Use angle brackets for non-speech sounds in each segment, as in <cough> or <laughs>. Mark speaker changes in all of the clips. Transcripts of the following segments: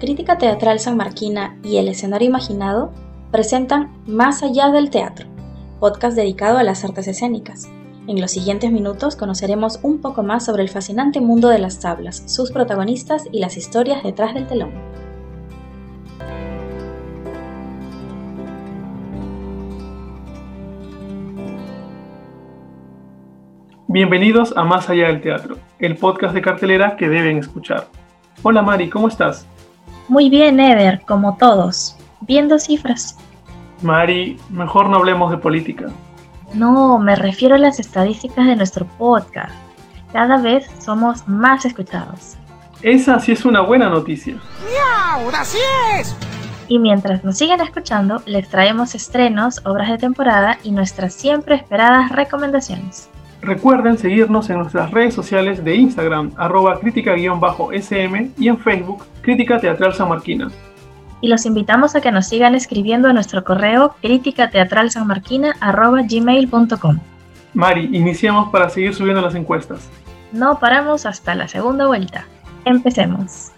Speaker 1: Crítica Teatral San Marquina y El Escenario Imaginado presentan Más allá del teatro, podcast dedicado a las artes escénicas. En los siguientes minutos conoceremos un poco más sobre el fascinante mundo de las tablas, sus protagonistas y las historias detrás del telón.
Speaker 2: Bienvenidos a Más allá del teatro, el podcast de cartelera que deben escuchar. Hola Mari, ¿cómo estás?
Speaker 1: Muy bien, Eder, como todos. Viendo cifras.
Speaker 2: Mari, mejor no hablemos de política.
Speaker 1: No, me refiero a las estadísticas de nuestro podcast. Cada vez somos más escuchados.
Speaker 2: Esa sí es una buena noticia.
Speaker 1: ¡Miau! ¡Así es! Y mientras nos siguen escuchando, les traemos estrenos, obras de temporada y nuestras siempre esperadas recomendaciones.
Speaker 2: Recuerden seguirnos en nuestras redes sociales de Instagram, arroba crítica-sm y en Facebook, Crítica Teatral San Marquina.
Speaker 1: Y los invitamos a que nos sigan escribiendo a nuestro correo críticateatralsanmarquina.gmail.com
Speaker 2: Mari, iniciamos para seguir subiendo las encuestas.
Speaker 1: No paramos hasta la segunda vuelta. Empecemos.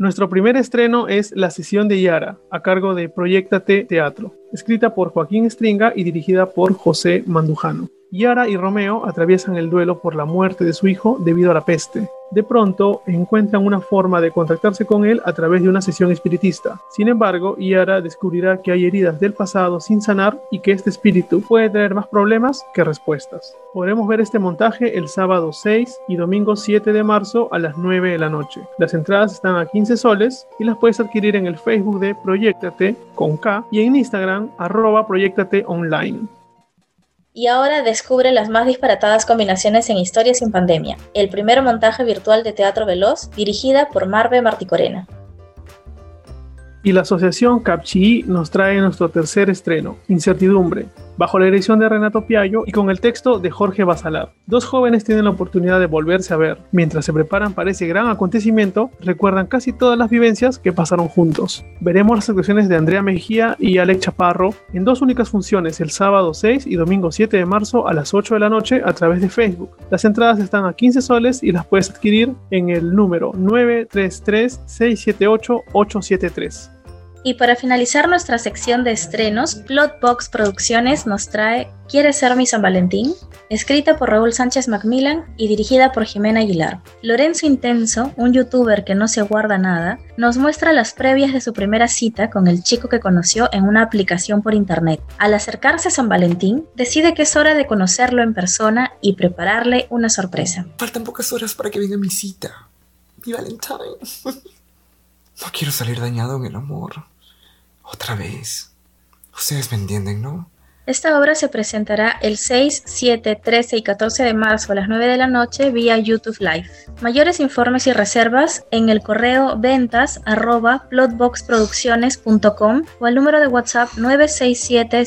Speaker 2: Nuestro primer estreno es La sesión de Yara, a cargo de Proyectate Teatro, escrita por Joaquín Stringa y dirigida por José Mandujano. Yara y Romeo atraviesan el duelo por la muerte de su hijo debido a la peste. De pronto encuentran una forma de contactarse con él a través de una sesión espiritista. Sin embargo, Yara descubrirá que hay heridas del pasado sin sanar y que este espíritu puede traer más problemas que respuestas. Podremos ver este montaje el sábado 6 y domingo 7 de marzo a las 9 de la noche. Las entradas están a 15 soles y las puedes adquirir en el Facebook de Proyectate con K y en Instagram arroba Proyectate Online
Speaker 1: y ahora descubre las más disparatadas combinaciones en Historias sin Pandemia, el primer montaje virtual de teatro veloz dirigida por Marve Marticorena.
Speaker 2: Y la asociación Capchi nos trae nuestro tercer estreno, Incertidumbre, bajo la dirección de Renato Piallo y con el texto de Jorge Basalar. Dos jóvenes tienen la oportunidad de volverse a ver. Mientras se preparan para ese gran acontecimiento, recuerdan casi todas las vivencias que pasaron juntos. Veremos las actuaciones de Andrea Mejía y Alex Chaparro en dos únicas funciones el sábado 6 y domingo 7 de marzo a las 8 de la noche a través de Facebook. Las entradas están a 15 soles y las puedes adquirir en el número 933 678 873.
Speaker 1: Y para finalizar nuestra sección de estrenos, Plotbox Producciones nos trae ¿Quieres ser mi San Valentín? Escrita por Raúl Sánchez Macmillan y dirigida por Jimena Aguilar. Lorenzo Intenso, un youtuber que no se guarda nada, nos muestra las previas de su primera cita con el chico que conoció en una aplicación por internet. Al acercarse a San Valentín, decide que es hora de conocerlo en persona y prepararle una sorpresa.
Speaker 3: Faltan pocas horas para que venga mi cita. Mi Valentine. <laughs> No quiero salir dañado en el amor. Otra vez. Ustedes me entienden, ¿no?
Speaker 1: Esta obra se presentará el 6, 7, 13 y 14 de marzo a las 9 de la noche vía YouTube Live. Mayores informes y reservas en el correo ventas arroba plotboxproducciones.com o al número de WhatsApp 967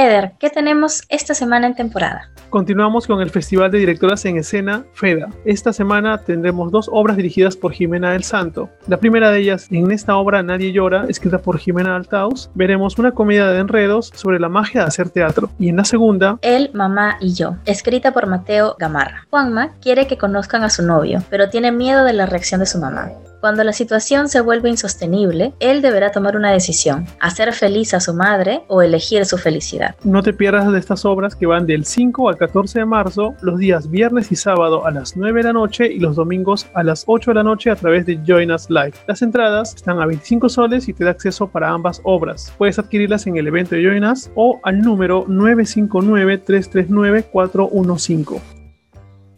Speaker 1: Eder, ¿qué tenemos esta semana en temporada?
Speaker 2: Continuamos con el Festival de Directoras en Escena, FEDA. Esta semana tendremos dos obras dirigidas por Jimena del Santo. La primera de ellas, en esta obra Nadie llora, escrita por Jimena Altaus, veremos una comedia de enredos sobre la magia de hacer teatro. Y en la segunda,
Speaker 1: El, Mamá y yo, escrita por Mateo Gamarra. Juanma quiere que conozcan a su novio, pero tiene miedo de la reacción de su mamá. Cuando la situación se vuelve insostenible, él deberá tomar una decisión, hacer feliz a su madre o elegir su felicidad.
Speaker 2: No te pierdas de estas obras que van del 5 al 14 de marzo, los días viernes y sábado a las 9 de la noche y los domingos a las 8 de la noche a través de Join Us Live. Las entradas están a 25 soles y te da acceso para ambas obras. Puedes adquirirlas en el evento de Join Us o al número 959-339-415.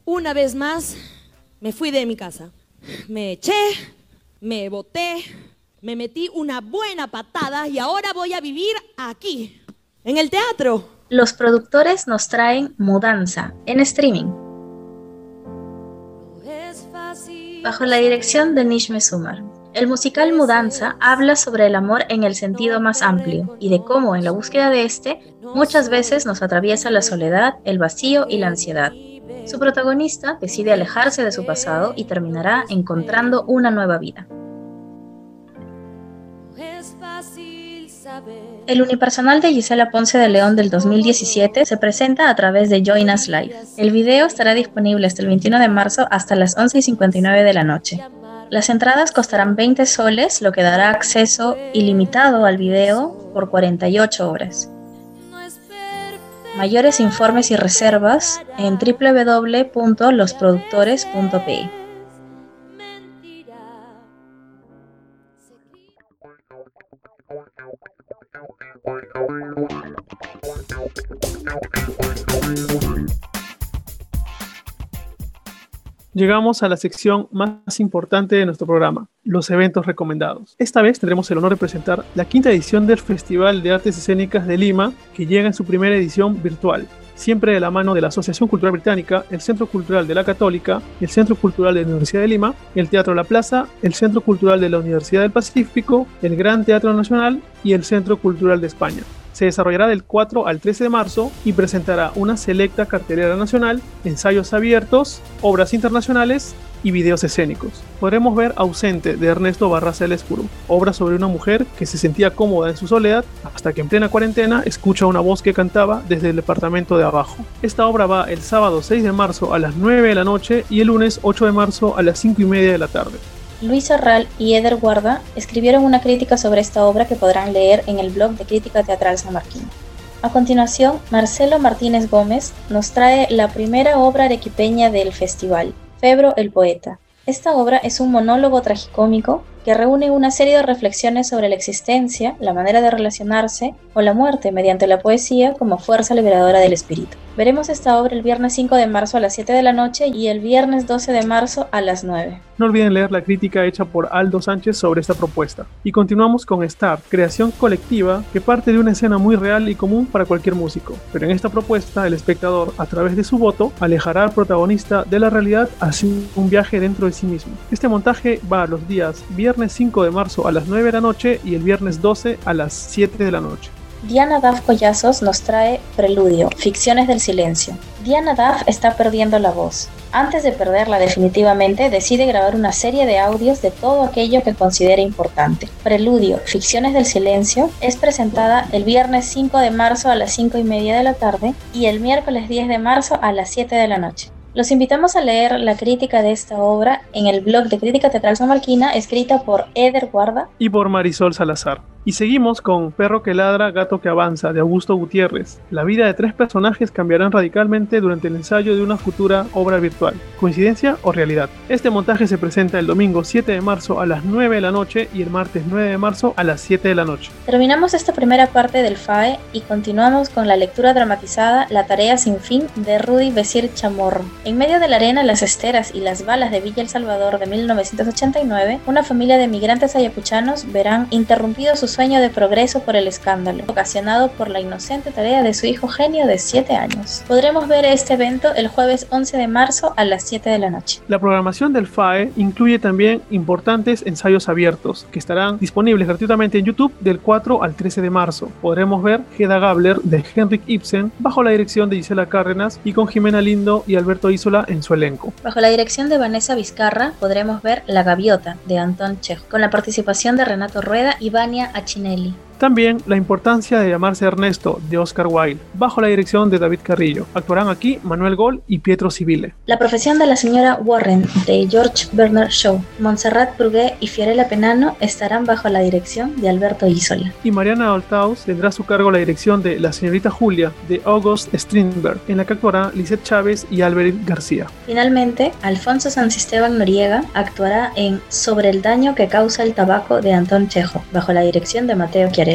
Speaker 4: Una vez más, me fui de mi casa. Me eché, me boté, me metí una buena patada y ahora voy a vivir aquí, en el teatro.
Speaker 1: Los productores nos traen Mudanza en streaming. Bajo la dirección de Nish Sumar. El musical Mudanza habla sobre el amor en el sentido más amplio y de cómo en la búsqueda de este muchas veces nos atraviesa la soledad, el vacío y la ansiedad. Su protagonista decide alejarse de su pasado y terminará encontrando una nueva vida. El unipersonal de Gisela Ponce de León del 2017 se presenta a través de Join Us Live. El video estará disponible hasta el 21 de marzo hasta las 11 y 59 de la noche. Las entradas costarán 20 soles, lo que dará acceso ilimitado al video por 48 horas. Mayores informes y reservas en www.losproductores.pe.
Speaker 2: Llegamos a la sección más importante de nuestro programa, los eventos recomendados. Esta vez tendremos el honor de presentar la quinta edición del Festival de Artes Escénicas de Lima, que llega en su primera edición virtual, siempre de la mano de la Asociación Cultural Británica, el Centro Cultural de la Católica, el Centro Cultural de la Universidad de Lima, el Teatro La Plaza, el Centro Cultural de la Universidad del Pacífico, el Gran Teatro Nacional y el Centro Cultural de España se desarrollará del 4 al 13 de marzo y presentará una selecta cartelera nacional, ensayos abiertos, obras internacionales y videos escénicos. Podremos ver Ausente de Ernesto Barraza del Escuro, obra sobre una mujer que se sentía cómoda en su soledad hasta que en plena cuarentena escucha una voz que cantaba desde el departamento de abajo. Esta obra va el sábado 6 de marzo a las 9 de la noche y el lunes 8 de marzo a las 5 y media de la tarde.
Speaker 1: Luis Arral y Eder Guarda escribieron una crítica sobre esta obra que podrán leer en el blog de Crítica Teatral San Martín. A continuación, Marcelo Martínez Gómez nos trae la primera obra arequipeña del festival, Febro el Poeta. Esta obra es un monólogo tragicómico que reúne una serie de reflexiones sobre la existencia, la manera de relacionarse o la muerte mediante la poesía como fuerza liberadora del espíritu. Veremos esta obra el viernes 5 de marzo a las 7 de la noche y el viernes 12 de marzo a las 9.
Speaker 2: No olviden leer la crítica hecha por Aldo Sánchez sobre esta propuesta. Y continuamos con Star, creación colectiva que parte de una escena muy real y común para cualquier músico. Pero en esta propuesta, el espectador, a través de su voto, alejará al protagonista de la realidad hacia un viaje dentro de sí mismo. Este montaje va a los días viernes 5 de marzo a las 9 de la noche y el viernes 12 a las 7 de la noche.
Speaker 1: Diana Duff Collazos nos trae Preludio, Ficciones del Silencio. Diana Duff está perdiendo la voz. Antes de perderla definitivamente, decide grabar una serie de audios de todo aquello que considera importante. Preludio, Ficciones del Silencio, es presentada el viernes 5 de marzo a las 5 y media de la tarde y el miércoles 10 de marzo a las 7 de la noche. Los invitamos a leer la crítica de esta obra en el blog de Crítica Teatral San Marquina, escrita por Eder Guarda
Speaker 2: y por Marisol Salazar. Y seguimos con Perro que ladra, gato que avanza, de Augusto Gutiérrez. La vida de tres personajes cambiarán radicalmente durante el ensayo de una futura obra virtual. ¿Coincidencia o realidad? Este montaje se presenta el domingo 7 de marzo a las 9 de la noche y el martes 9 de marzo a las 7 de la noche.
Speaker 1: Terminamos esta primera parte del FAE y continuamos con la lectura dramatizada La tarea sin fin de Rudy Besir Chamorro. En medio de la arena, las esteras y las balas de Villa El Salvador de 1989, una familia de migrantes ayacuchanos verán interrumpidos sus sueño de progreso por el escándalo, ocasionado por la inocente tarea de su hijo genio de 7 años. Podremos ver este evento el jueves 11 de marzo a las 7 de la noche.
Speaker 2: La programación del FAE incluye también importantes ensayos abiertos que estarán disponibles gratuitamente en YouTube del 4 al 13 de marzo. Podremos ver Hedda Gabler de Henrik Ibsen bajo la dirección de Gisela Cárdenas y con Jimena Lindo y Alberto Isola en su elenco.
Speaker 1: Bajo la dirección de Vanessa Vizcarra podremos ver La Gaviota de Anton Chejo con la participación de Renato Rueda y Vania Patinelli.
Speaker 2: También la importancia de llamarse Ernesto de Oscar Wilde, bajo la dirección de David Carrillo. Actuarán aquí Manuel Gol y Pietro Civile.
Speaker 1: La profesión de la señora Warren de George Bernard Shaw, Montserrat Brugué y Fiorella Penano estarán bajo la dirección de Alberto Isola.
Speaker 2: Y Mariana Oltaus tendrá a su cargo la dirección de La señorita Julia de August Strindberg, en la que actuará Lisette Chávez y Albert García.
Speaker 1: Finalmente, Alfonso Sansisteban Noriega actuará en Sobre el daño que causa el tabaco de Antón Chejo, bajo la dirección de Mateo Chiarelli.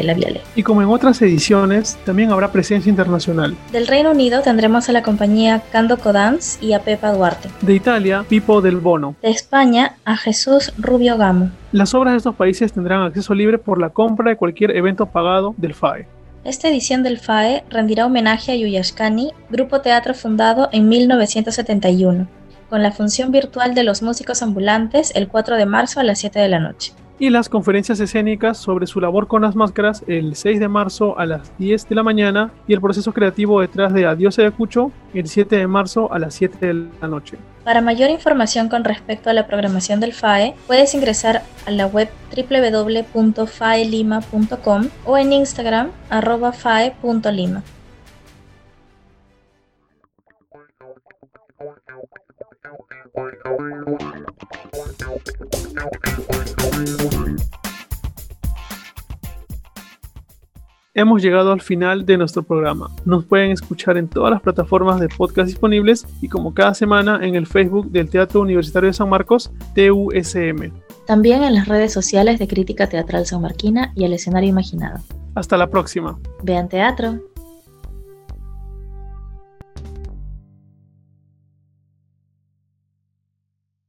Speaker 2: Y como en otras ediciones, también habrá presencia internacional.
Speaker 1: Del Reino Unido tendremos a la compañía Cando Codans y a Pepa Duarte.
Speaker 2: De Italia, Pipo del Bono.
Speaker 1: De España, a Jesús Rubio Gamo.
Speaker 2: Las obras de estos países tendrán acceso libre por la compra de cualquier evento pagado del FAE.
Speaker 1: Esta edición del FAE rendirá homenaje a Yuyashkani, grupo teatro fundado en 1971, con la función virtual de los músicos ambulantes el 4 de marzo a las 7 de la noche.
Speaker 2: Y las conferencias escénicas sobre su labor con las máscaras el 6 de marzo a las 10 de la mañana y el proceso creativo detrás de Adiós Ayacucho el 7 de marzo a las 7 de la noche.
Speaker 1: Para mayor información con respecto a la programación del FAE, puedes ingresar a la web www.faelima.com o en Instagram arroba fae.lima.
Speaker 2: Hemos llegado al final de nuestro programa. Nos pueden escuchar en todas las plataformas de podcast disponibles y como cada semana en el Facebook del Teatro Universitario de San Marcos, TUSM.
Speaker 1: También en las redes sociales de Crítica Teatral San Marquina y el escenario imaginado.
Speaker 2: Hasta la próxima.
Speaker 1: Vean teatro.